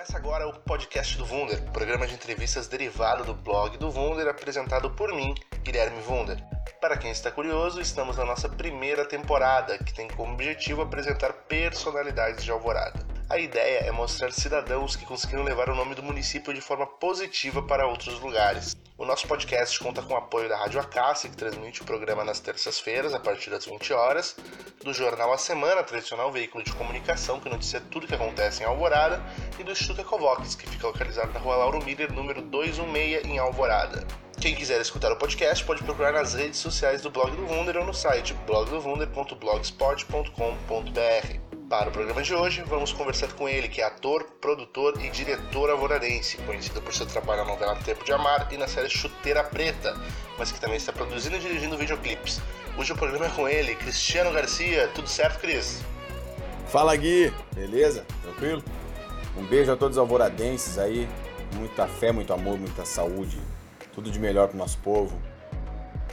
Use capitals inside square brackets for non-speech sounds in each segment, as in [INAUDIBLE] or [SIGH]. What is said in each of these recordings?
Começa agora o podcast do Wunder, programa de entrevistas derivado do blog do Wunder, apresentado por mim, Guilherme Wunder. Para quem está curioso, estamos na nossa primeira temporada, que tem como objetivo apresentar personalidades de Alvorada. A ideia é mostrar cidadãos que conseguiram levar o nome do município de forma positiva para outros lugares. O nosso podcast conta com o apoio da Rádio Acácia, que transmite o programa nas terças-feiras, a partir das 20 horas, do Jornal A Semana, tradicional veículo de comunicação que noticia tudo que acontece em Alvorada, e do Instituto Ecovox, que fica localizado na rua Lauro Miller, número 216, em Alvorada. Quem quiser escutar o podcast pode procurar nas redes sociais do Blog do Wunder ou no site blogdowunder.blogspot.com.br. Para o programa de hoje, vamos conversar com ele, que é ator, produtor e diretor avoradense, conhecido por seu trabalho na novela Tempo de Amar e na série Chuteira Preta, mas que também está produzindo e dirigindo videoclipes. Hoje o programa é com ele, Cristiano Garcia. Tudo certo, Cris? Fala, Gui! Beleza? Tranquilo? Um beijo a todos os alvoradenses aí. Muita fé, muito amor, muita saúde. Tudo de melhor para o nosso povo.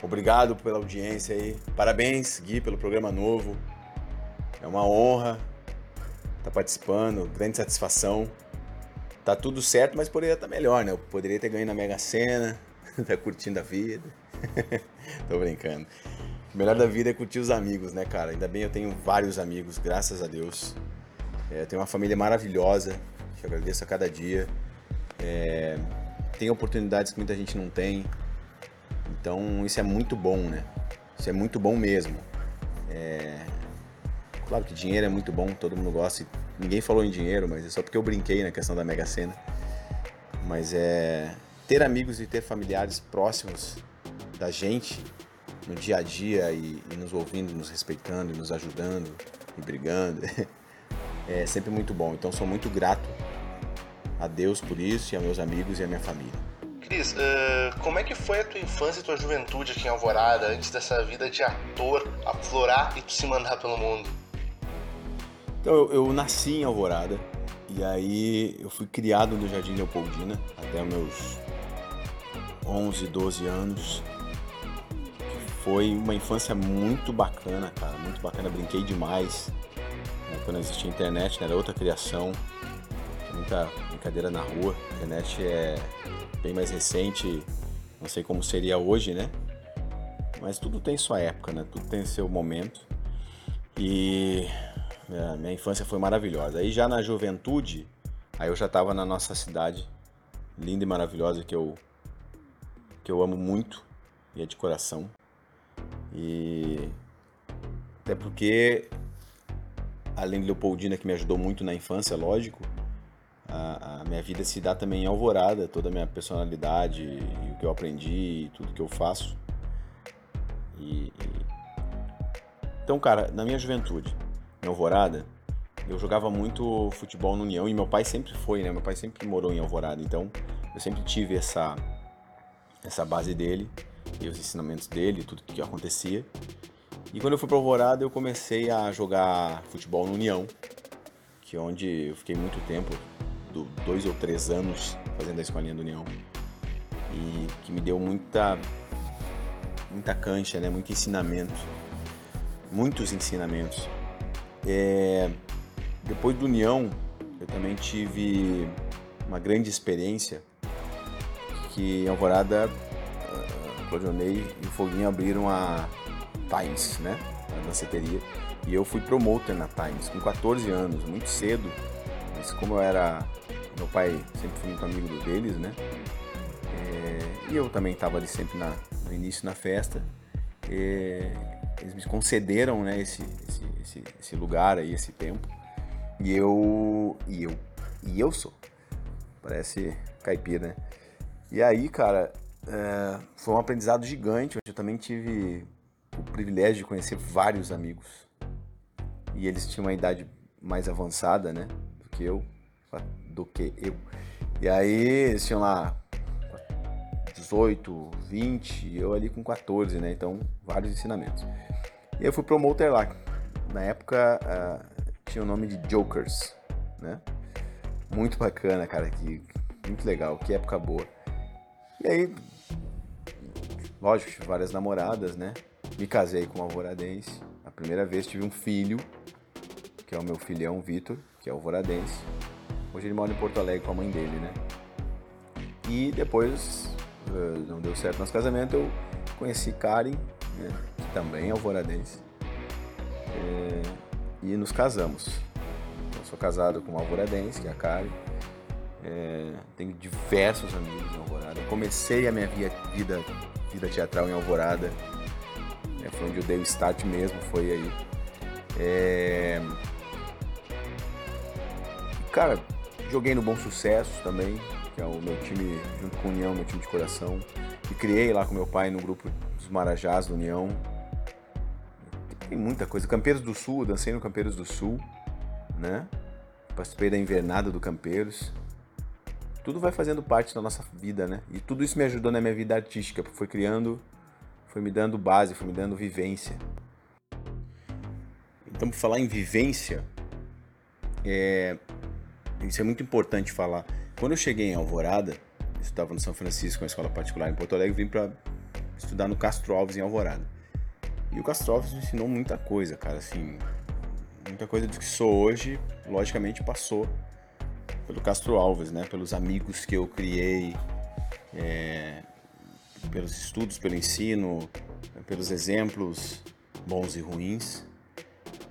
Obrigado pela audiência aí. Parabéns, Gui, pelo programa novo. É uma honra estar tá participando, grande satisfação. Tá tudo certo, mas poderia estar tá melhor, né? Eu poderia ter ganho na Mega Sena, [LAUGHS] tá curtindo a vida. [LAUGHS] Tô brincando. O melhor da vida é curtir os amigos, né, cara? Ainda bem eu tenho vários amigos, graças a Deus. É, tenho uma família maravilhosa, que eu agradeço a cada dia. É, tem oportunidades que muita gente não tem. Então isso é muito bom, né? Isso é muito bom mesmo. É, Claro que dinheiro é muito bom, todo mundo gosta. Ninguém falou em dinheiro, mas é só porque eu brinquei na questão da Mega Sena. Mas é ter amigos e ter familiares próximos da gente no dia a dia e, e nos ouvindo, nos respeitando, nos ajudando e brigando [LAUGHS] é sempre muito bom. Então sou muito grato a Deus por isso e a meus amigos e a minha família. Cris, uh, como é que foi a tua infância e tua juventude aqui em Alvorada, antes dessa vida de ator aflorar e tu se mandar pelo mundo? Então eu, eu, nasci em Alvorada e aí eu fui criado no Jardim Leopoldina até meus 11, 12 anos. Foi uma infância muito bacana, cara, muito bacana. Brinquei demais. Né? Quando existia internet, né? era outra criação. Muita brincadeira na rua. A internet é bem mais recente, não sei como seria hoje, né? Mas tudo tem sua época, né? Tudo tem seu momento. E minha, minha infância foi maravilhosa. Aí já na juventude, aí eu já estava na nossa cidade, linda e maravilhosa, que eu, que eu amo muito e é de coração. E até porque, além de Leopoldina, que me ajudou muito na infância, lógico, a, a, minha vida se dá também em Alvorada, toda a minha personalidade, e o que eu aprendi, e tudo que eu faço. E, e... Então, cara, na minha juventude, em Alvorada, eu jogava muito futebol no União e meu pai sempre foi, né? Meu pai sempre morou em Alvorada, então eu sempre tive essa essa base dele e os ensinamentos dele, tudo que acontecia. E quando eu fui para Alvorada, eu comecei a jogar futebol no União, que é onde eu fiquei muito tempo, dois ou três anos fazendo a escolinha do União, e que me deu muita muita cancha, né? Muito ensinamento, muitos ensinamentos é, depois do União, eu também tive uma grande experiência que em Alvorada, uh, Claudionei e o Foguinho abriram a Times, né? A danceteria. E eu fui promoter na Times com 14 anos, muito cedo. Mas como eu era. Meu pai sempre foi muito amigo deles, né? É, e eu também estava ali sempre na, no início na festa. É, eles me concederam né, esse, esse, esse, esse lugar aí, esse tempo. E eu. E eu. E eu sou. Parece caipira, né? E aí, cara, é, foi um aprendizado gigante. Eu também tive o privilégio de conhecer vários amigos. E eles tinham uma idade mais avançada, né? Do que eu. Do que eu. E aí, eles tinham lá 18, 20, eu ali com 14, né? Então, vários ensinamentos. E eu fui promoter lá. Na época uh, tinha o nome de Jokers, né? Muito bacana, cara, que muito legal, que época boa. E aí, lógico, tive várias namoradas, né? Me casei com uma alvoradense. A primeira vez tive um filho, que é o meu filhão Vitor, que é alvoradense. Hoje ele mora em Porto Alegre com a mãe dele, né? E depois, não deu certo nosso casamento, eu conheci Karen, né, que também é alvoradense. É, e nos casamos. Eu sou casado com uma alvoradense, que é a Karen. É, tenho diversos amigos em Alvorada. comecei a minha vida, vida teatral em Alvorada. É, foi onde eu dei o start mesmo, foi aí. É... Cara, joguei no Bom Sucesso também, que é o meu time, junto com o União, meu time de coração. E criei lá com meu pai no grupo dos Marajás do União. Tem muita coisa. Campeiros do Sul, dancei no Campeiros do Sul, né? Participei da invernada do Campeiros. Tudo vai fazendo parte da nossa vida, né? E tudo isso me ajudou na minha vida artística, porque foi criando, foi me dando base, foi me dando vivência. Então, por falar em vivência, é, isso é muito importante falar. Quando eu cheguei em Alvorada, eu estava no São Francisco, uma escola particular em Porto Alegre, vim para estudar no Castro Alves em Alvorada. E o Castro Alves me ensinou muita coisa, cara, assim, muita coisa do que sou hoje, logicamente passou pelo Castro Alves, né? Pelos amigos que eu criei, é, pelos estudos, pelo ensino, pelos exemplos bons e ruins.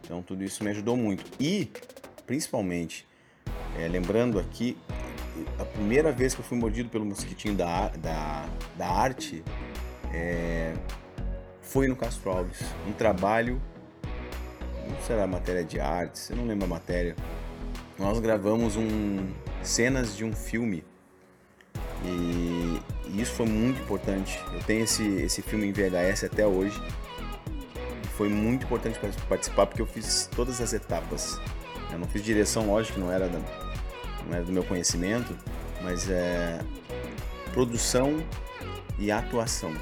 Então tudo isso me ajudou muito. E, principalmente, é, lembrando aqui, a primeira vez que eu fui mordido pelo mosquitinho da, da, da arte é, foi no Castro Alves. Um trabalho, não será matéria de artes, eu não lembro a matéria. Nós gravamos um cenas de um filme e, e isso foi muito importante. Eu tenho esse, esse filme em VHS até hoje. Foi muito importante participar porque eu fiz todas as etapas. Eu não fiz direção, lógico, não era, da, era do meu conhecimento, mas é produção e atuação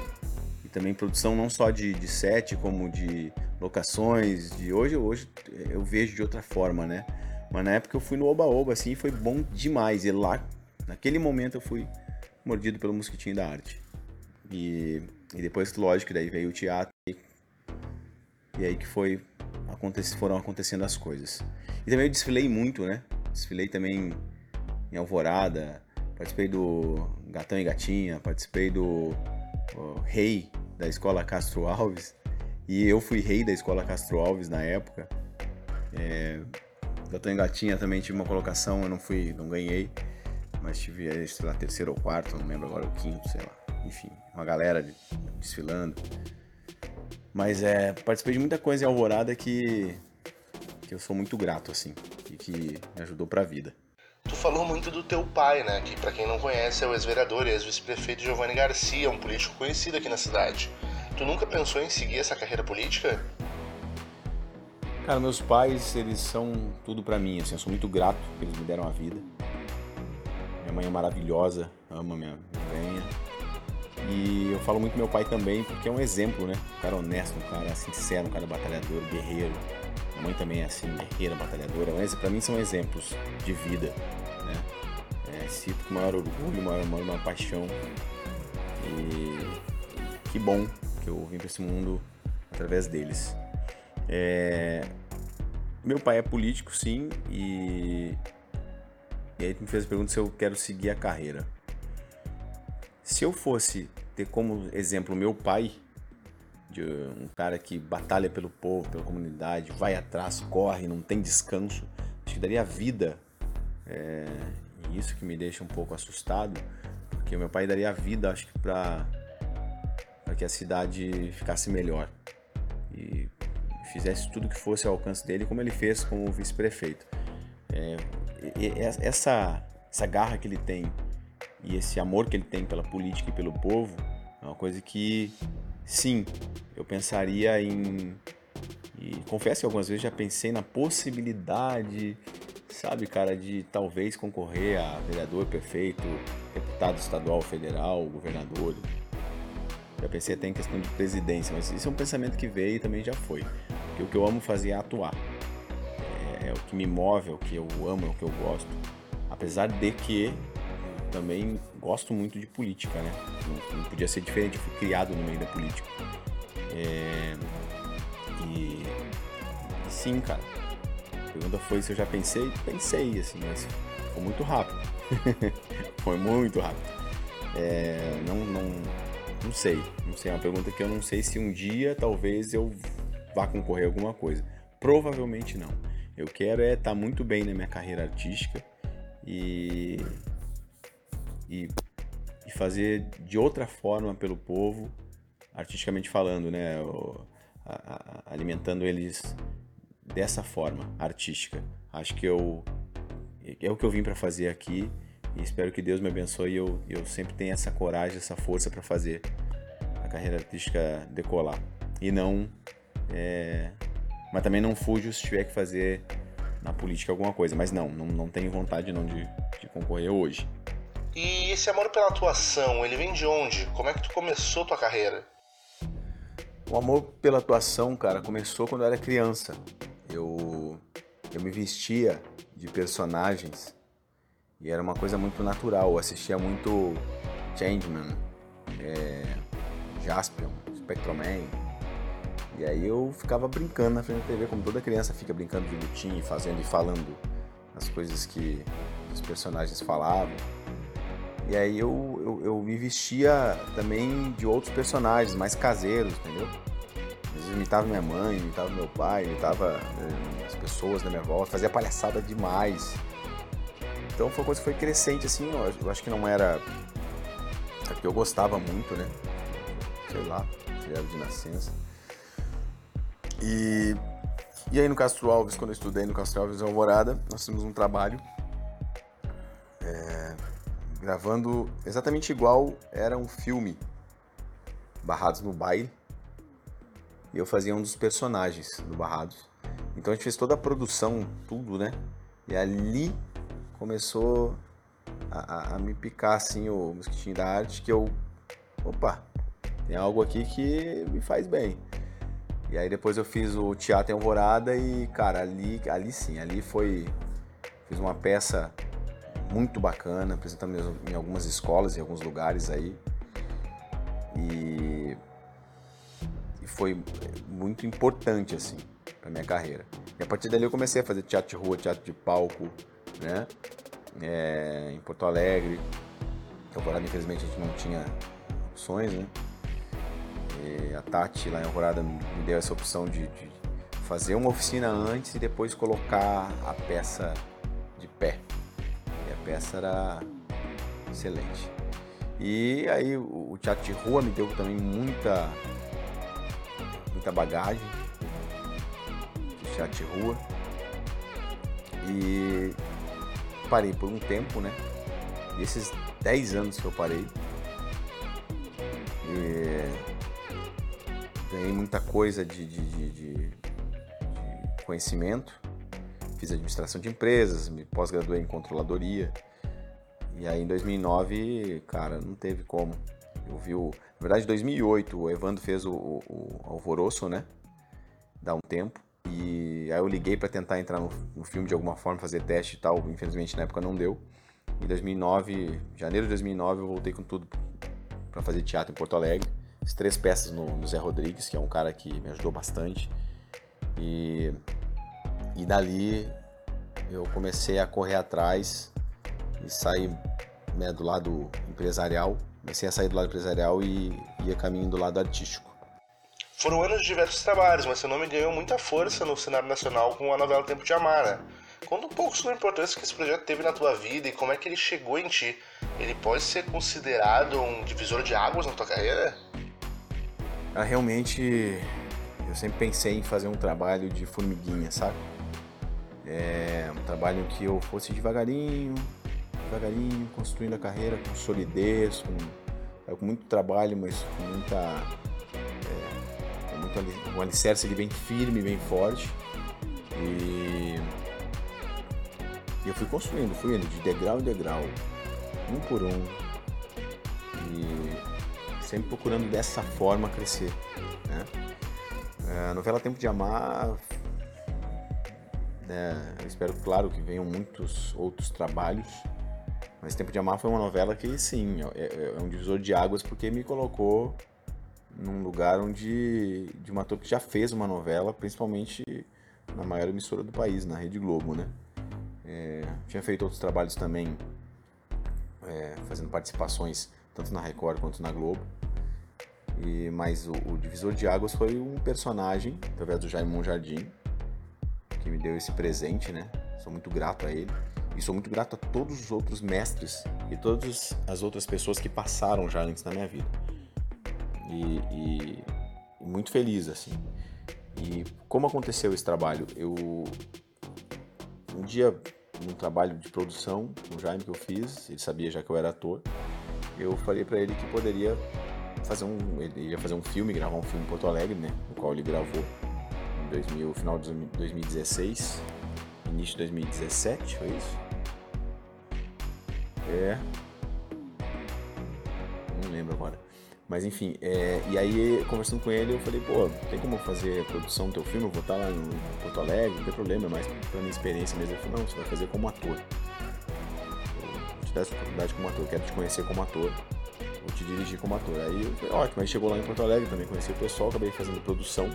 também produção não só de, de set, como de locações, de hoje, hoje eu vejo de outra forma, né? Mas na época eu fui no Oba-Oba, assim, foi bom demais. E lá, naquele momento eu fui mordido pelo mosquitinho da arte. E, e depois, lógico, daí veio o teatro e, e aí que foi, acontece, foram acontecendo as coisas. E também eu desfilei muito, né? Desfilei também em Alvorada, participei do Gatão e Gatinha, participei do Rei da escola Castro Alves e eu fui rei da escola Castro Alves na época. É, tô em Gatinha também tive uma colocação, eu não fui, não ganhei, mas tive, sei lá, terceiro ou quarto, não lembro agora o quinto, sei lá. Enfim, uma galera desfilando. Mas é, participei de muita coisa em Alvorada que, que eu sou muito grato, assim, e que me ajudou pra vida. Tu falou muito do teu pai, né? Que para quem não conhece é o ex-vereador e ex-vice-prefeito Giovanni Garcia, um político conhecido aqui na cidade. Tu nunca pensou em seguir essa carreira política? Cara, meus pais, eles são tudo para mim, assim, eu sou muito grato que eles me deram a vida. Minha mãe é maravilhosa, ama minha venha. E eu falo muito meu pai também porque é um exemplo, né? Um cara honesto, um cara sincero, um cara batalhador, guerreiro. Minha mãe também é assim, guerreira, batalhadora. Mas para mim são exemplos de vida, né? É, cito com maior orgulho, maior, maior, maior paixão. E que bom que eu vim para esse mundo através deles. É... Meu pai é político, sim, e... e aí me fez a pergunta se eu quero seguir a carreira. Se eu fosse ter como exemplo meu pai, de um cara que batalha pelo povo, pela comunidade, vai atrás, corre, não tem descanso, acho que daria vida. É, e isso que me deixa um pouco assustado, porque meu pai daria vida, acho que para que a cidade ficasse melhor e fizesse tudo que fosse ao alcance dele, como ele fez como vice-prefeito. É, essa, essa garra que ele tem e esse amor que ele tem pela política e pelo povo é uma coisa que, sim, eu pensaria em. E confesso que algumas vezes já pensei na possibilidade, sabe, cara, de talvez concorrer a vereador, prefeito, deputado estadual, federal, governador. Já pensei até em questão de presidência, mas isso é um pensamento que veio e também já foi. Porque o que eu amo fazer é atuar. É, é o que me move, é o que eu amo, é o que eu gosto. Apesar de que também gosto muito de política, né? Não, não podia ser diferente, eu fui criado no meio da política. É, e, e sim, cara, pergunta foi se eu já pensei. Pensei, assim, mas foi muito rápido. [LAUGHS] foi muito rápido. É, não, não, não sei. Não sei. É uma pergunta que eu não sei se um dia talvez eu vá concorrer a alguma coisa. Provavelmente não. Eu quero é estar tá muito bem na minha carreira artística e, e, e fazer de outra forma pelo povo, artisticamente falando, né? a, a, alimentando eles dessa forma artística. Acho que eu é o que eu vim para fazer aqui e espero que Deus me abençoe e eu, eu sempre tenha essa coragem, essa força para fazer a carreira artística decolar. E não. É, mas também não fujo se tiver que fazer na política alguma coisa. Mas não, não, não tenho vontade não de, de concorrer hoje. E esse amor pela atuação, ele vem de onde? Como é que tu começou tua carreira? O amor pela atuação, cara, começou quando eu era criança. Eu, eu me vestia de personagens e era uma coisa muito natural. Eu assistia muito Changeman, é, Jaspion, Spectroman. E aí eu ficava brincando na frente da TV, como toda criança fica brincando de lutinha, fazendo e falando as coisas que os personagens falavam. E aí eu, eu, eu, me vestia também de outros personagens, mais caseiros, entendeu? Às vezes imitava minha mãe, imitava meu pai, imitava né, as pessoas da minha volta, fazia palhaçada demais. Então foi uma coisa que foi crescente, assim, eu acho que não era. É porque eu gostava muito, né? Sei lá, era de nascença. E, e aí no Castro Alves, quando eu estudei no Castro Alves Alvorada, nós tínhamos um trabalho é, gravando exatamente igual era um filme, Barrados no Baile. E eu fazia um dos personagens do Barrados. Então a gente fez toda a produção, tudo, né? E ali começou a, a, a me picar assim o mosquitinho da arte que eu. Opa, tem algo aqui que me faz bem. E aí depois eu fiz o Teatro em Alvorada e, cara, ali, ali sim, ali foi. Fiz uma peça muito bacana, apresentamos em algumas escolas, em alguns lugares aí. E, e foi muito importante, assim, para minha carreira. E a partir dali eu comecei a fazer teatro de rua, teatro de palco, né? É, em Porto Alegre. Alvorada, infelizmente, a gente não tinha opções, né? E a Tati lá em Alvorada me deu essa opção de, de fazer uma oficina antes e depois colocar a peça de pé peça era excelente. E aí o teatro de rua me deu também muita muita bagagem de teatro de rua. E parei por um tempo, né? E esses 10 anos que eu parei, ganhei muita coisa de, de, de, de conhecimento fiz administração de empresas, me pós-graduei em controladoria. E aí em 2009, cara, não teve como. Eu vi o. Na verdade, em 2008, o Evandro fez o, o, Alvoroço, né? Dá um tempo. E aí eu liguei para tentar entrar no, no, filme de alguma forma, fazer teste e tal. Infelizmente na época não deu. Em 2009, janeiro de 2009, eu voltei com tudo para fazer teatro em Porto Alegre. Fiz três peças no, no Zé Rodrigues, que é um cara que me ajudou bastante. E e dali eu comecei a correr atrás e sair né, do lado empresarial. Comecei a sair do lado empresarial e ia caminho do lado artístico. Foram anos de diversos trabalhos, mas seu nome ganhou muita força no cenário nacional com a novela Tempo de Amar, né? Conta um pouco sobre a importância que esse projeto teve na tua vida e como é que ele chegou em ti. Ele pode ser considerado um divisor de águas na tua carreira? Ah, realmente, eu sempre pensei em fazer um trabalho de formiguinha, sabe? É um trabalho que eu fosse devagarinho, devagarinho, construindo a carreira com solidez, com, é, com muito trabalho, mas com muita. É, com muito, um alicerce bem firme, bem forte. E, e eu fui construindo, fui indo de degrau em degrau, um por um. E sempre procurando dessa forma crescer. Né? A novela Tempo de Amar né? Eu espero, claro, que venham muitos outros trabalhos. Mas Tempo de Amar foi uma novela que, sim, é, é, é um divisor de águas porque me colocou num lugar onde de uma ator que já fez uma novela, principalmente na maior emissora do país, na Rede Globo, né? É, tinha feito outros trabalhos também, é, fazendo participações tanto na Record quanto na Globo. E, mas o, o, divisor de águas foi um personagem, através do Jaime Jardim, que me deu esse presente, né? Sou muito grato a ele. E sou muito grato a todos os outros mestres e todas as outras pessoas que passaram já antes na minha vida. E, e, e muito feliz, assim. E como aconteceu esse trabalho? Eu. Um dia, num trabalho de produção com o Jaime que eu fiz, ele sabia já que eu era ator, eu falei para ele que poderia fazer um. Ele ia fazer um filme, gravar um filme em Porto Alegre, né? O qual ele gravou em 2000, final de 2016, início de 2017, foi isso? É. Não lembro agora. Mas enfim, é, e aí conversando com ele, eu falei, pô, tem como fazer a produção do teu filme? Eu vou estar lá em Porto Alegre, não tem problema, mais pra minha experiência mesmo. Ele falou, não, você vai fazer como ator. Vou te dar essa oportunidade como ator, quero te conhecer como ator, vou te dirigir como ator. Aí eu falei, ótimo, aí chegou lá em Porto Alegre também, conheci o pessoal, acabei fazendo produção,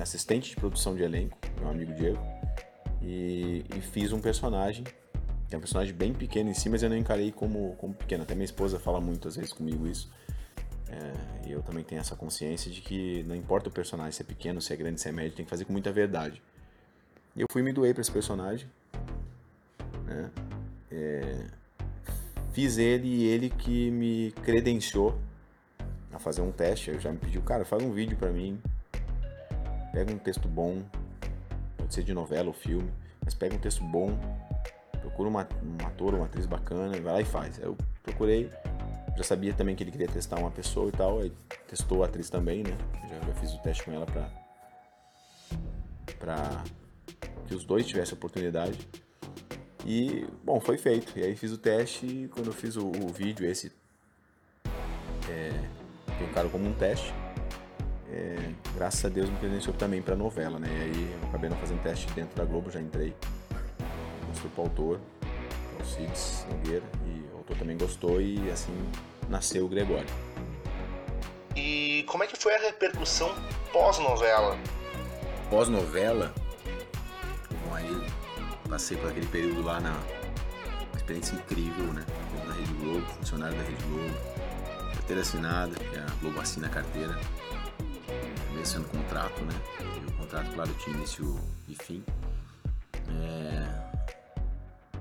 assistente de produção de elenco, meu amigo Diego, e, e fiz um personagem é um personagem bem pequeno em si, mas eu não encarei como, como pequeno. Até minha esposa fala muito às vezes comigo isso. É, e eu também tenho essa consciência de que não importa o personagem ser pequeno, se é grande, se é médio, tem que fazer com muita verdade. E eu fui me doei para esse personagem. Né? É, fiz ele e ele que me credenciou a fazer um teste. Eu já me pediu, cara, faz um vídeo para mim. Pega um texto bom, pode ser de novela ou filme, mas pega um texto bom, procura uma, um ator, uma atriz bacana, vai lá e faz. Eu procurei, já sabia também que ele queria testar uma pessoa e tal, aí testou a atriz também, né? Já, já fiz o teste com ela pra, pra que os dois tivessem oportunidade. E, bom, foi feito. E aí fiz o teste e quando eu fiz o, o vídeo, esse é, que como um teste, é, graças a Deus me credenciou também pra novela, né? E aí eu acabei não fazendo teste dentro da Globo, já entrei mostrou pro autor, o Alcides Nogueira, e o autor também gostou e assim nasceu o Gregório. E como é que foi a repercussão pós-novela? Pós-novela, bom, aí passei por aquele período lá na experiência incrível, né? Na Rede Globo, funcionário da Rede Globo, carteira assinada, que a Globo assina a carteira, sendo contrato, né? E o contrato, claro, tinha início e fim. É,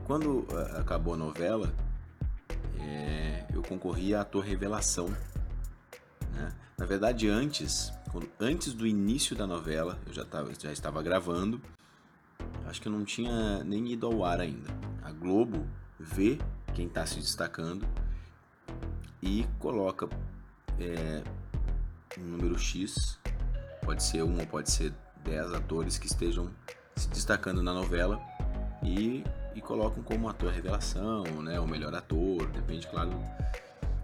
quando eh, acabou a novela, é, eu concorri a ator revelação. Né? Na verdade, antes, quando, antes do início da novela, eu já, tava, já estava gravando. Acho que eu não tinha nem ido ao ar ainda. A Globo vê quem está se destacando e coloca é, um número X, pode ser um ou pode ser dez atores que estejam se destacando na novela e e colocam como ator revelação, né, o melhor ator, depende, claro.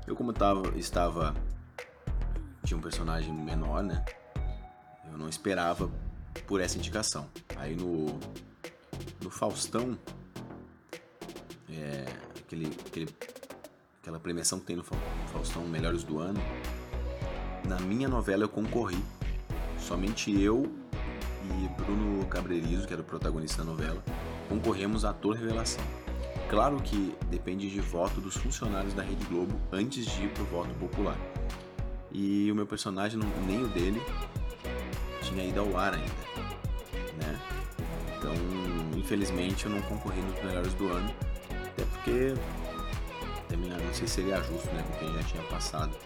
Eu como tava, estava tinha um personagem menor, né? Eu não esperava por essa indicação. Aí no no Faustão, é, aquele, aquele, aquela premiação que tem no Faustão Melhores do Ano, na minha novela eu concorri. Somente eu e Bruno Cabreirizo, que era o protagonista da novela, concorremos a ator revelação. Claro que depende de voto dos funcionários da Rede Globo antes de ir pro voto popular. E o meu personagem, nem o dele, tinha ido ao ar ainda, né? Então, infelizmente, eu não concorri nos melhores do ano, até porque também não sei se seria justo, né, com quem já tinha passado.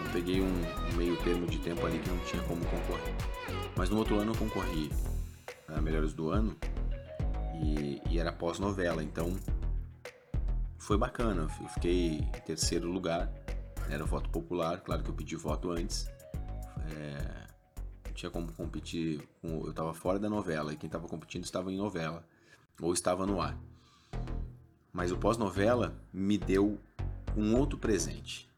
Então, peguei um, meio termo de tempo ali que não tinha como concorrer. Mas no outro ano eu concorri a melhores do ano e, e era pós-novela, então foi bacana. Eu fiquei em terceiro lugar, era voto popular, claro que eu pedi voto antes. É, não tinha como competir, com, eu estava fora da novela e quem estava competindo estava em novela ou estava no ar. Mas o pós-novela me deu um outro presente.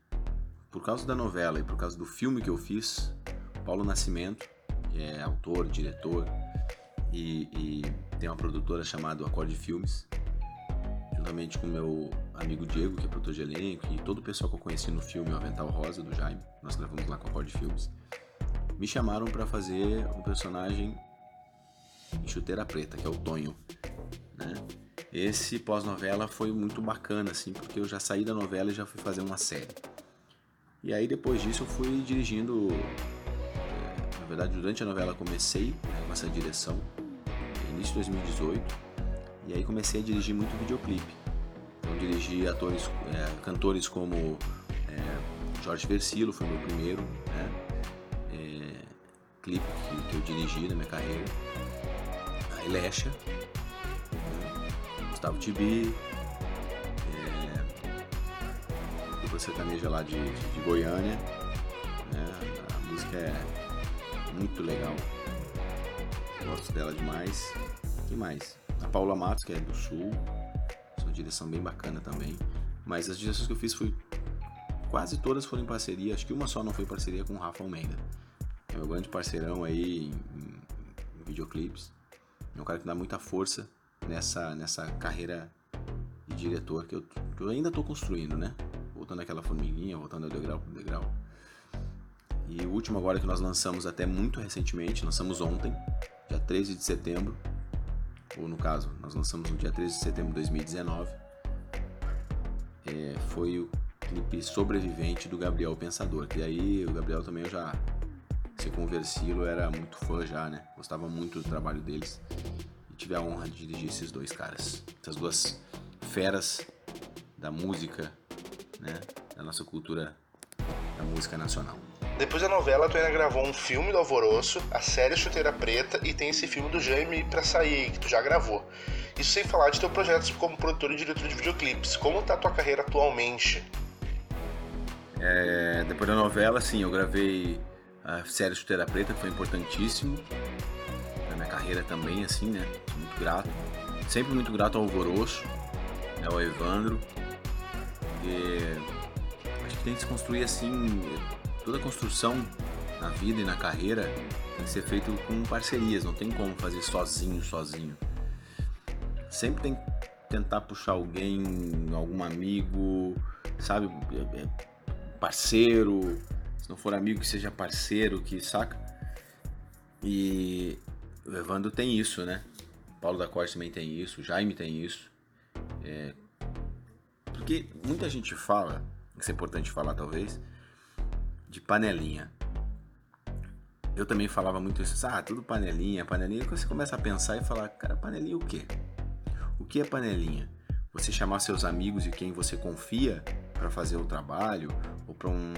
Por causa da novela e por causa do filme que eu fiz, Paulo Nascimento, que é autor, diretor, e, e tem uma produtora chamada Acorde Filmes, juntamente com meu amigo Diego, que é produtor de elenco, e todo o pessoal que eu conheci no filme O Avental Rosa, do Jaime, nós gravamos lá com Acorde Filmes, me chamaram para fazer um personagem em Chuteira Preta, que é o Tonho. Né? Esse pós-novela foi muito bacana, assim, porque eu já saí da novela e já fui fazer uma série. E aí depois disso eu fui dirigindo. É, na verdade, durante a novela comecei né, com essa direção, início de 2018, e aí comecei a dirigir muito videoclipe. Então dirigi atores, é, cantores como é, Jorge Versilo, foi meu primeiro, né? É, clipe que, que, eu dirigi na minha carreira. A Elecha, né? Gustavo Tibi, sertaneja lá de, de, Goiânia. Né? A música é muito legal. Gosto dela demais. E mais? A Paula Matos, que é do Sul. Uma direção bem bacana também. Mas as direções que eu fiz foi. Quase todas foram em parceria. Acho que uma só não foi parceria com o Rafa Almeida. É meu grande parceirão aí em, em, em videoclipes. É um cara que dá muita força nessa, nessa carreira de diretor que eu, eu ainda estou construindo, né? Voltando aquela formiguinha, voltando degrau por degrau. E o último agora que nós lançamos até muito recentemente, lançamos ontem, dia 13 de setembro, ou no caso, nós lançamos no dia 13 de setembro de 2019, é, foi o clipe Sobrevivente do Gabriel Pensador, que aí o Gabriel também eu já, se conversilo, era muito fã já, né? Gostava muito do trabalho deles e tive a honra de dirigir esses dois caras, essas duas feras da música, né? Da nossa cultura da música nacional. Depois da novela, tu ainda gravou um filme do Alvoroço, a série Chuteira Preta e tem esse filme do Jaime pra sair aí, que tu já gravou. Isso sem falar de teu projeto como produtor e diretor de videoclipes. Como tá a tua carreira atualmente? É, depois da novela, sim, eu gravei a série Chuteira Preta, que foi importantíssimo na minha carreira também, assim, né? Muito grato. Sempre muito grato ao Alvoroço, né, ao Evandro. E acho que tem que se construir assim toda construção na vida e na carreira tem que ser feito com parcerias, não tem como fazer sozinho, sozinho. Sempre tem que tentar puxar alguém, algum amigo, sabe, é, é, parceiro, se não for amigo que seja parceiro, que saca. E o Evandro tem isso, né? Paulo da Corte também tem isso, Jaime tem isso. É... Porque muita gente fala, isso é importante falar talvez, de panelinha. Eu também falava muito isso, ah, tudo panelinha, panelinha. Quando você começa a pensar e falar, cara, panelinha o quê? O que é panelinha? Você chamar seus amigos e quem você confia para fazer o trabalho ou para um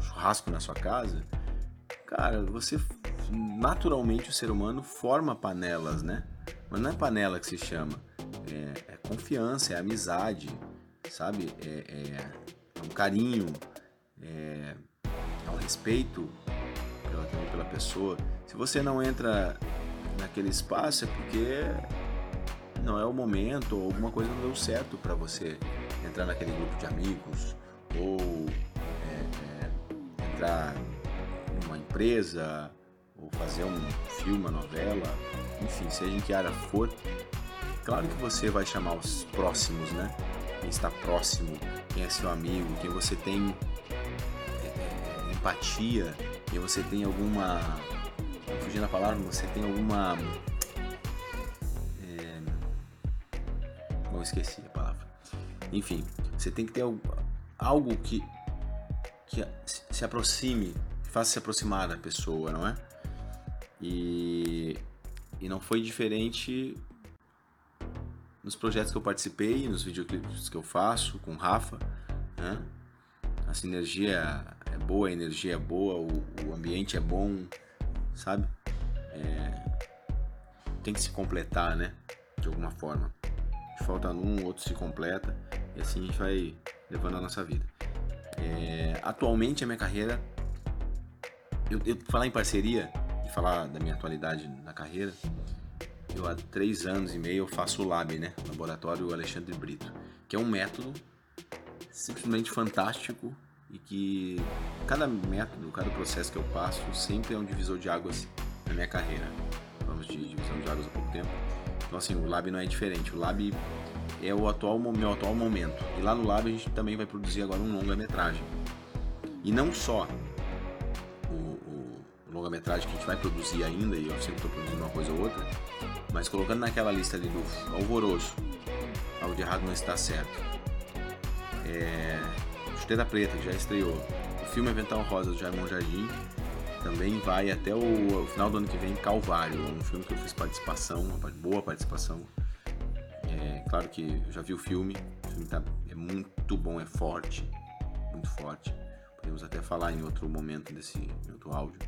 churrasco na sua casa? Cara, você naturalmente o ser humano forma panelas, né? Mas não é panela que se chama, é, é confiança, é amizade, sabe? É, é, é um carinho, é, é um respeito pela, pela pessoa. Se você não entra naquele espaço é porque não é o momento ou alguma coisa não deu certo para você entrar naquele grupo de amigos ou é, é, entrar numa empresa ou fazer um filme, uma novela, enfim, seja em que área for, claro que você vai chamar os próximos, né? Quem está próximo, quem é seu amigo, quem você tem empatia e você tem alguma. Fugindo a palavra, você tem alguma. É... Bom, esqueci a palavra. Enfim, você tem que ter algo que, que se aproxime, faça se aproximar da pessoa, não é? E, e não foi diferente nos projetos que eu participei, nos videoclipes que eu faço com o Rafa, né? A sinergia é boa, a energia é boa, o, o ambiente é bom, sabe? É, tem que se completar, né? De alguma forma. Falta um, outro se completa e assim a gente vai levando a nossa vida. É, atualmente a minha carreira, eu, eu falar em parceria e falar da minha atualidade na carreira, eu há três anos e meio eu faço o Lab, né? Laboratório Alexandre Brito, que é um método simplesmente fantástico e que cada método, cada processo que eu passo sempre é um divisor de águas na minha carreira. Vamos de divisão de águas há pouco tempo. Então assim, o Lab não é diferente. O Lab é o atual meu atual momento. E lá no Lab a gente também vai produzir agora um longa-metragem. E não só o, o longa-metragem que a gente vai produzir ainda, e eu sempre estou produzindo uma coisa ou outra, mas colocando naquela lista ali do Alvoroço, algo de errado não está certo. É, Chuteira Preta, que já estreou. O filme Avental Rosa do Jaimon Jardim também vai até o, o, final do ano que vem, Calvário, um filme que eu fiz participação, uma boa participação. É, claro que eu já vi o filme, o filme tá, é muito bom, é forte, muito forte. Podemos até falar em outro momento desse outro áudio.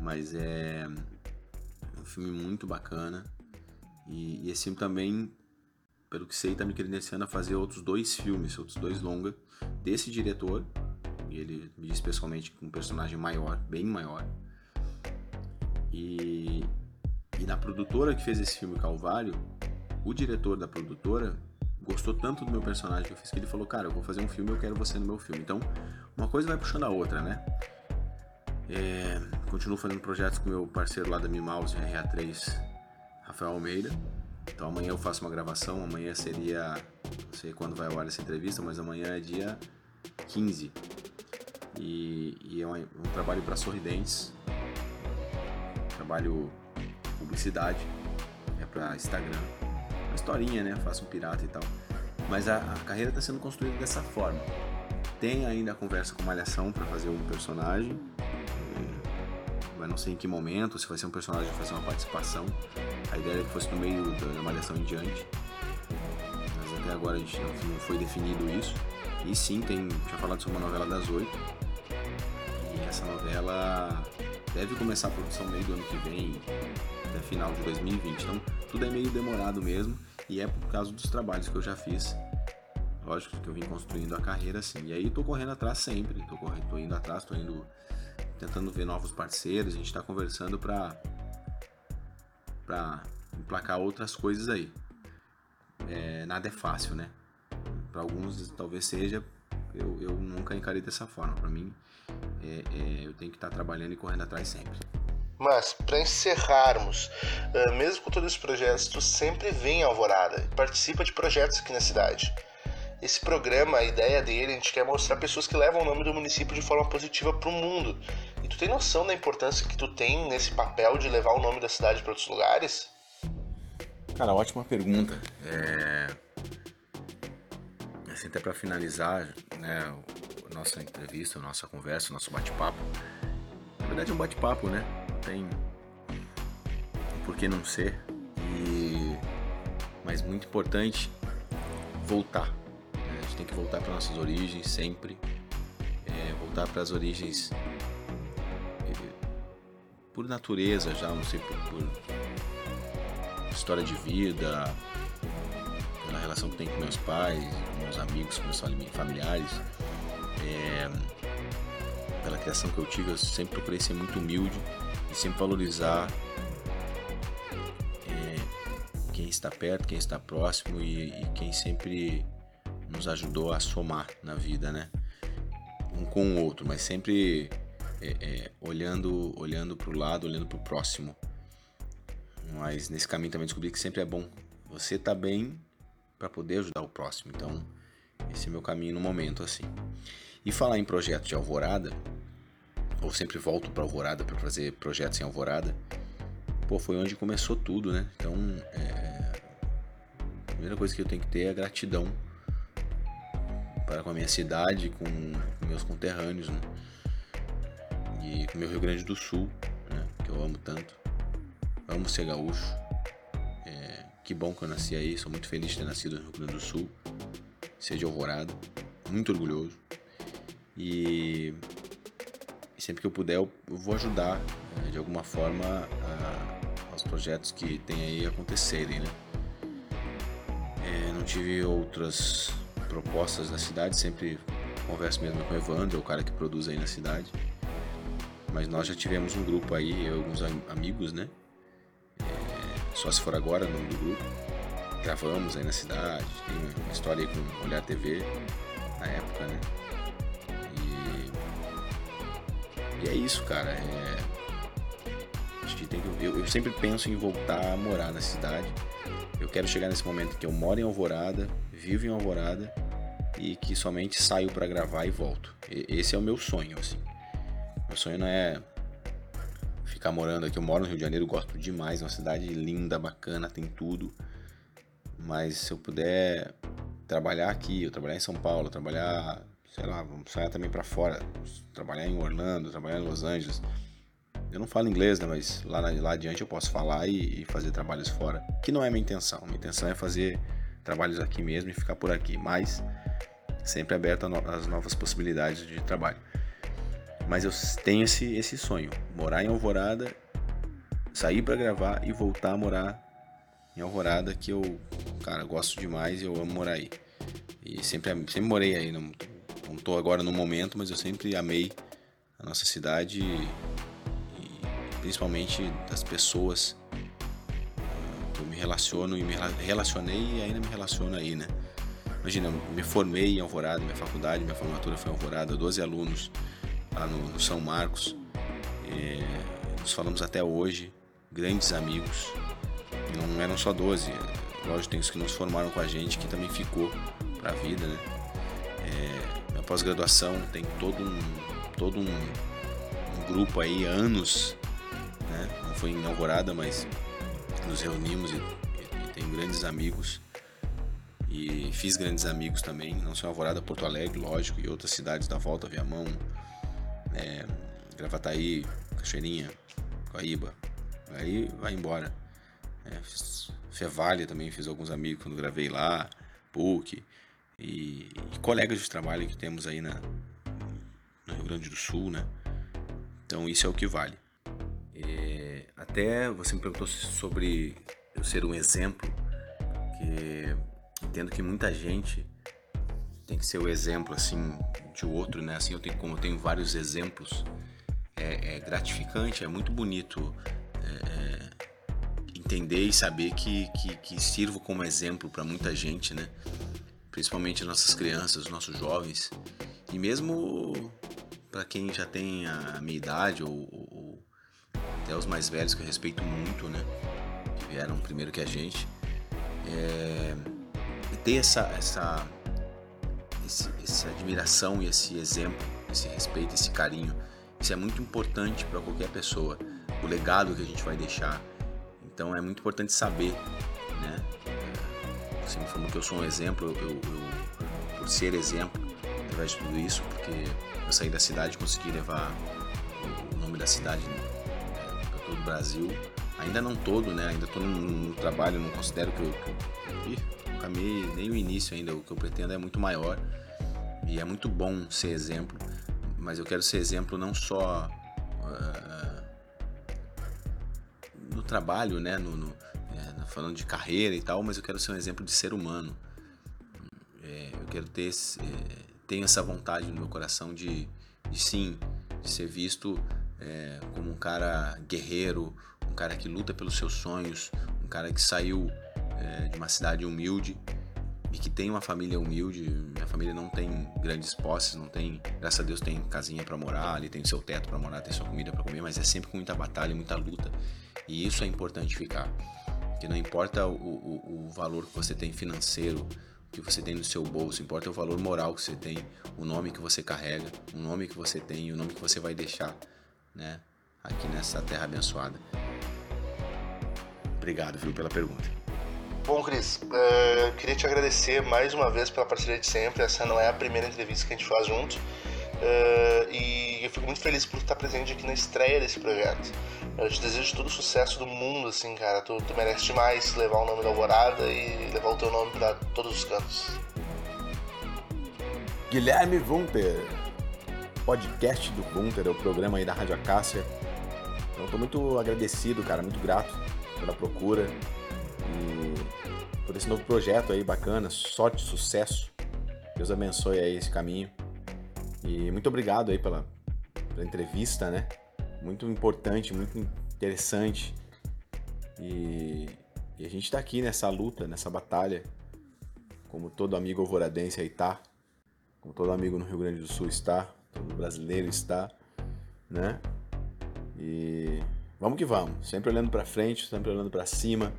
Mas é um filme muito bacana. E, e esse filme também, pelo que sei, está me credenciando a fazer outros dois filmes, outros dois longa desse diretor. E ele me diz pessoalmente um personagem maior, bem maior. E, e na produtora que fez esse filme Calvário, o diretor da produtora gostou tanto do meu personagem que eu fiz que ele falou: Cara, eu vou fazer um filme, eu quero você no meu filme. Então, uma coisa vai puxando a outra, né? É, continuo fazendo projetos com meu parceiro lá da Mi Mouse, RA3, Rafael Almeida. Então amanhã eu faço uma gravação, amanhã seria. Não sei quando vai ao ar essa entrevista, mas amanhã é dia 15. E, e é um, um trabalho para sorridentes, trabalho publicidade, é para Instagram. Uma historinha, né? Faço um pirata e tal. Mas a, a carreira está sendo construída dessa forma. Tem ainda a conversa com Malhação para fazer um personagem, mas não sei em que momento, se vai ser um personagem vai fazer uma participação. A ideia é que fosse no meio da Malhação em diante. Mas até agora a gente não foi definido isso. E sim, tem, tinha falado sobre uma novela das oito. E essa novela deve começar a produção meio do ano que vem, até final de 2020. Então tudo é meio demorado mesmo. E é por causa dos trabalhos que eu já fiz. Lógico que eu vim construindo a carreira assim. E aí tô correndo atrás sempre. Tô, correndo, tô indo atrás, tô indo tentando ver novos parceiros, a gente está conversando para para emplacar outras coisas aí. É, nada é fácil, né? Para alguns talvez seja, eu, eu nunca encarei dessa forma. Para mim, é, é, eu tenho que estar tá trabalhando e correndo atrás sempre. Mas, para encerrarmos, uh, mesmo com todos os projetos, tu sempre vem em Alvorada e participa de projetos aqui na cidade. Esse programa, a ideia dele, a gente quer mostrar pessoas que levam o nome do município de forma positiva para o mundo. Tu tem noção da importância que tu tem nesse papel de levar o nome da cidade para outros lugares? Cara, ótima pergunta. É... Assim, até para finalizar, né, a nossa entrevista, a nossa conversa, o nosso bate-papo. Na verdade é um bate-papo, né? Tem por que não ser. E... Mas muito importante voltar tem que voltar para nossas origens sempre, é, voltar para as origens por natureza já, não sei por, por, história de vida, pela relação que tenho com meus pais, com meus amigos, com meus familiares, é, pela criação que eu tive, eu sempre procurei ser muito humilde e sempre valorizar é, quem está perto, quem está próximo e, e quem sempre nos ajudou a somar na vida, né? Um com o outro, mas sempre é, é, olhando olhando para o lado, olhando para o próximo. Mas nesse caminho também descobri que sempre é bom você tá bem para poder ajudar o próximo. Então, esse é meu caminho no momento assim. E falar em projetos de Alvorada, ou sempre volto para Alvorada para fazer projetos em Alvorada. Pô, foi onde começou tudo, né? Então, é... a primeira coisa que eu tenho que ter é gratidão para com a minha cidade, com, meus conterrâneos, né? E meu Rio Grande do Sul, né? Que eu amo tanto. Amo ser gaúcho. É, que bom que eu nasci aí, sou muito feliz de ter nascido no Rio Grande do Sul, ser de Alvorada, muito orgulhoso. E, e sempre que eu puder, eu, vou ajudar né, de alguma forma a, aos projetos que tem aí acontecerem, né? É, não tive outras propostas da cidade, sempre converso mesmo com o Evandro, o cara que produz aí na cidade. Mas nós já tivemos um grupo aí, eu, alguns amigos, né? É, só se for agora no nome do grupo. Gravamos aí na cidade, tem uma história aí com Olhar TV na época, né? E, e é isso, cara. É, acho que tem que, eu, eu sempre penso em voltar a morar na cidade. Eu quero chegar nesse momento que eu moro em Alvorada, vivo em Alvorada e que somente saio para gravar e volto. Esse é o meu sonho, assim. Meu sonho não é ficar morando aqui. Eu moro no Rio de Janeiro, gosto demais, é uma cidade linda, bacana, tem tudo. Mas se eu puder trabalhar aqui, eu trabalhar em São Paulo, trabalhar, sei lá, vamos sair também para fora, trabalhar em Orlando, trabalhar em Los Angeles. Eu não falo inglês, né? Mas lá, lá adiante eu posso falar e, e fazer trabalhos fora. Que não é minha intenção. Minha intenção é fazer trabalhos aqui mesmo e ficar por aqui. Mas sempre aberto às novas possibilidades de trabalho. Mas eu tenho esse, esse sonho: morar em Alvorada, sair para gravar e voltar a morar em Alvorada, que eu, cara, gosto demais e eu amo morar aí. E sempre, sempre morei aí. Não, não tô agora no momento, mas eu sempre amei a nossa cidade e, e principalmente das pessoas que eu me relaciono e me relacionei e ainda me relaciono aí, né? Imagina, me formei em Alvorada, minha faculdade, minha formatura foi em Alvorada, 12 alunos lá no, no São Marcos. É, nos falamos até hoje, grandes amigos. Não eram só 12, lógico, tem os que nos formaram com a gente, que também ficou para a vida, né? É, minha pós-graduação tem todo um, todo um, um, grupo aí, anos, né? Não foi em Alvorada, mas nos reunimos e, e, e tenho grandes amigos e fiz grandes amigos também, não só em Alvorada, Porto Alegre, lógico, e outras cidades da volta, Viamão, é, Gravataí, Cachoeirinha, Guaíba. Aí vai embora. É, Fevale também fiz alguns amigos quando gravei lá, PUC e, e, colegas de trabalho que temos aí na, no Rio Grande do Sul, né? Então isso é o que vale. É, até você me perguntou sobre eu ser um exemplo, que entendo que muita gente tem que ser o exemplo assim de outro, né? Assim eu tenho como eu tenho vários exemplos, é, é gratificante, é muito bonito é, é entender e saber que, que, que sirvo como exemplo para muita gente, né? Principalmente nossas crianças, nossos jovens e mesmo para quem já tem a minha idade ou, ou, até os mais velhos que eu respeito muito, né? Que vieram primeiro que a gente. É, ter essa, essa, esse, essa admiração e esse exemplo, esse respeito, esse carinho, isso é muito importante para qualquer pessoa. O legado que a gente vai deixar. Então é muito importante saber, né? Você me falou que eu sou um exemplo, eu, eu, eu por ser exemplo, através de tudo isso, porque eu saí da cidade e consegui levar o nome da cidade né, para todo o Brasil. Ainda não todo, né? Ainda estou no, no, trabalho, não considero que eu, que eu caminhei nem o início ainda. O que eu pretendo é muito maior e é muito bom ser exemplo, mas eu quero ser exemplo não só uh, no trabalho, né, no, no é, falando de carreira e tal, mas eu quero ser um exemplo de ser humano. É, eu quero ter é, tenho essa vontade no meu coração de, de sim, de ser visto é, como um cara guerreiro, um cara que luta pelos seus sonhos, um cara que saiu é, de uma cidade humilde e que tem uma família humilde. Minha família não tem grandes posses, não tem, graças a Deus, tem casinha para morar, ali tem seu teto para morar, tem sua comida para comer, mas é sempre com muita batalha, muita luta. E isso é importante ficar. Que não importa o, o, o valor que você tem financeiro, que você tem no seu bolso, importa o valor moral que você tem, o nome que você carrega, o nome que você tem e o nome que você vai deixar, né, aqui nessa terra abençoada. Obrigado, viu, pela pergunta. Bom, Cris, uh, queria te agradecer mais uma vez pela parceria de sempre. Essa não é a primeira entrevista que a gente faz junto. Uh, e eu fico muito feliz por estar presente aqui na estreia desse projeto. Eu te desejo todo o sucesso do mundo, assim, cara. Tu, tu merece demais levar o nome da Alvorada e levar o teu nome para todos os cantos. Guilherme Vunter, podcast do Vunter, é o programa aí da Rádio Acácia. Então, tô muito agradecido, cara, muito grato pela procura, por esse novo projeto aí bacana, sorte, sucesso. Deus abençoe aí esse caminho. E muito obrigado aí pela, pela entrevista, né? Muito importante, muito interessante. E, e a gente está aqui nessa luta, nessa batalha, como todo amigo alvoradense aí tá, como todo amigo no Rio Grande do Sul está, todo brasileiro está, né? E vamos que vamos, sempre olhando para frente, sempre olhando para cima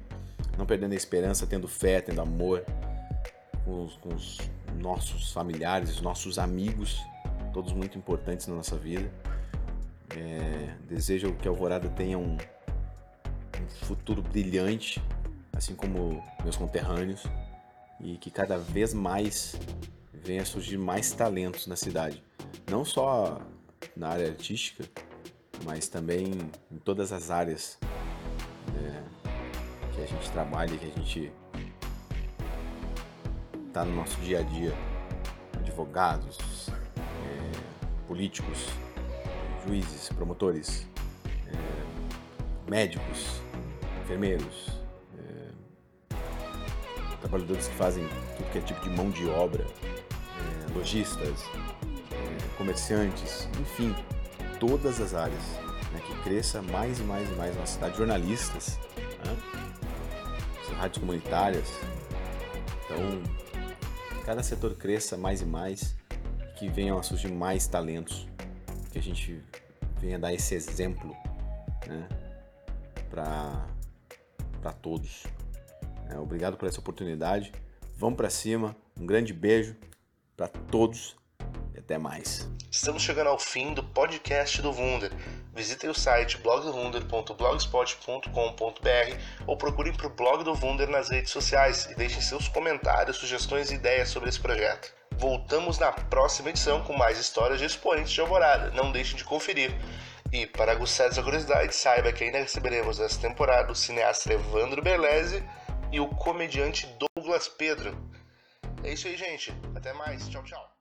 não perdendo a esperança, tendo fé, tendo amor com os, com os nossos familiares, os nossos amigos, todos muito importantes na nossa vida. É, desejo que a Alvorada tenha um, um futuro brilhante, assim como meus conterrâneos, e que cada vez mais venha surgir mais talentos na cidade. Não só na área artística, mas também em todas as áreas né, que a gente trabalha, que a gente está no nosso dia a dia. Advogados, é, políticos, juízes, promotores, é, médicos, enfermeiros, é, trabalhadores que fazem tudo que é tipo de mão de obra, é, lojistas, é, comerciantes, enfim, todas as áreas, né, que cresça mais e mais e mais na cidade, jornalistas, né, rádios comunitárias. Então, cada setor cresça mais e mais, que venham a surgir mais talentos, que a gente venha dar esse exemplo né, para todos. É, obrigado por essa oportunidade. Vamos para cima. Um grande beijo para todos e até mais. Estamos chegando ao fim do podcast do Wunder. Visitem o site blogdowunder.blogspot.com.br ou procurem por Blog do Wunder nas redes sociais e deixem seus comentários, sugestões e ideias sobre esse projeto. Voltamos na próxima edição com mais histórias de expoentes de Alvorada. Não deixem de conferir. E, para aguçar essa curiosidade, saiba que ainda receberemos nessa temporada o cineasta Evandro Berlese e o comediante Douglas Pedro. É isso aí, gente. Até mais. Tchau, tchau.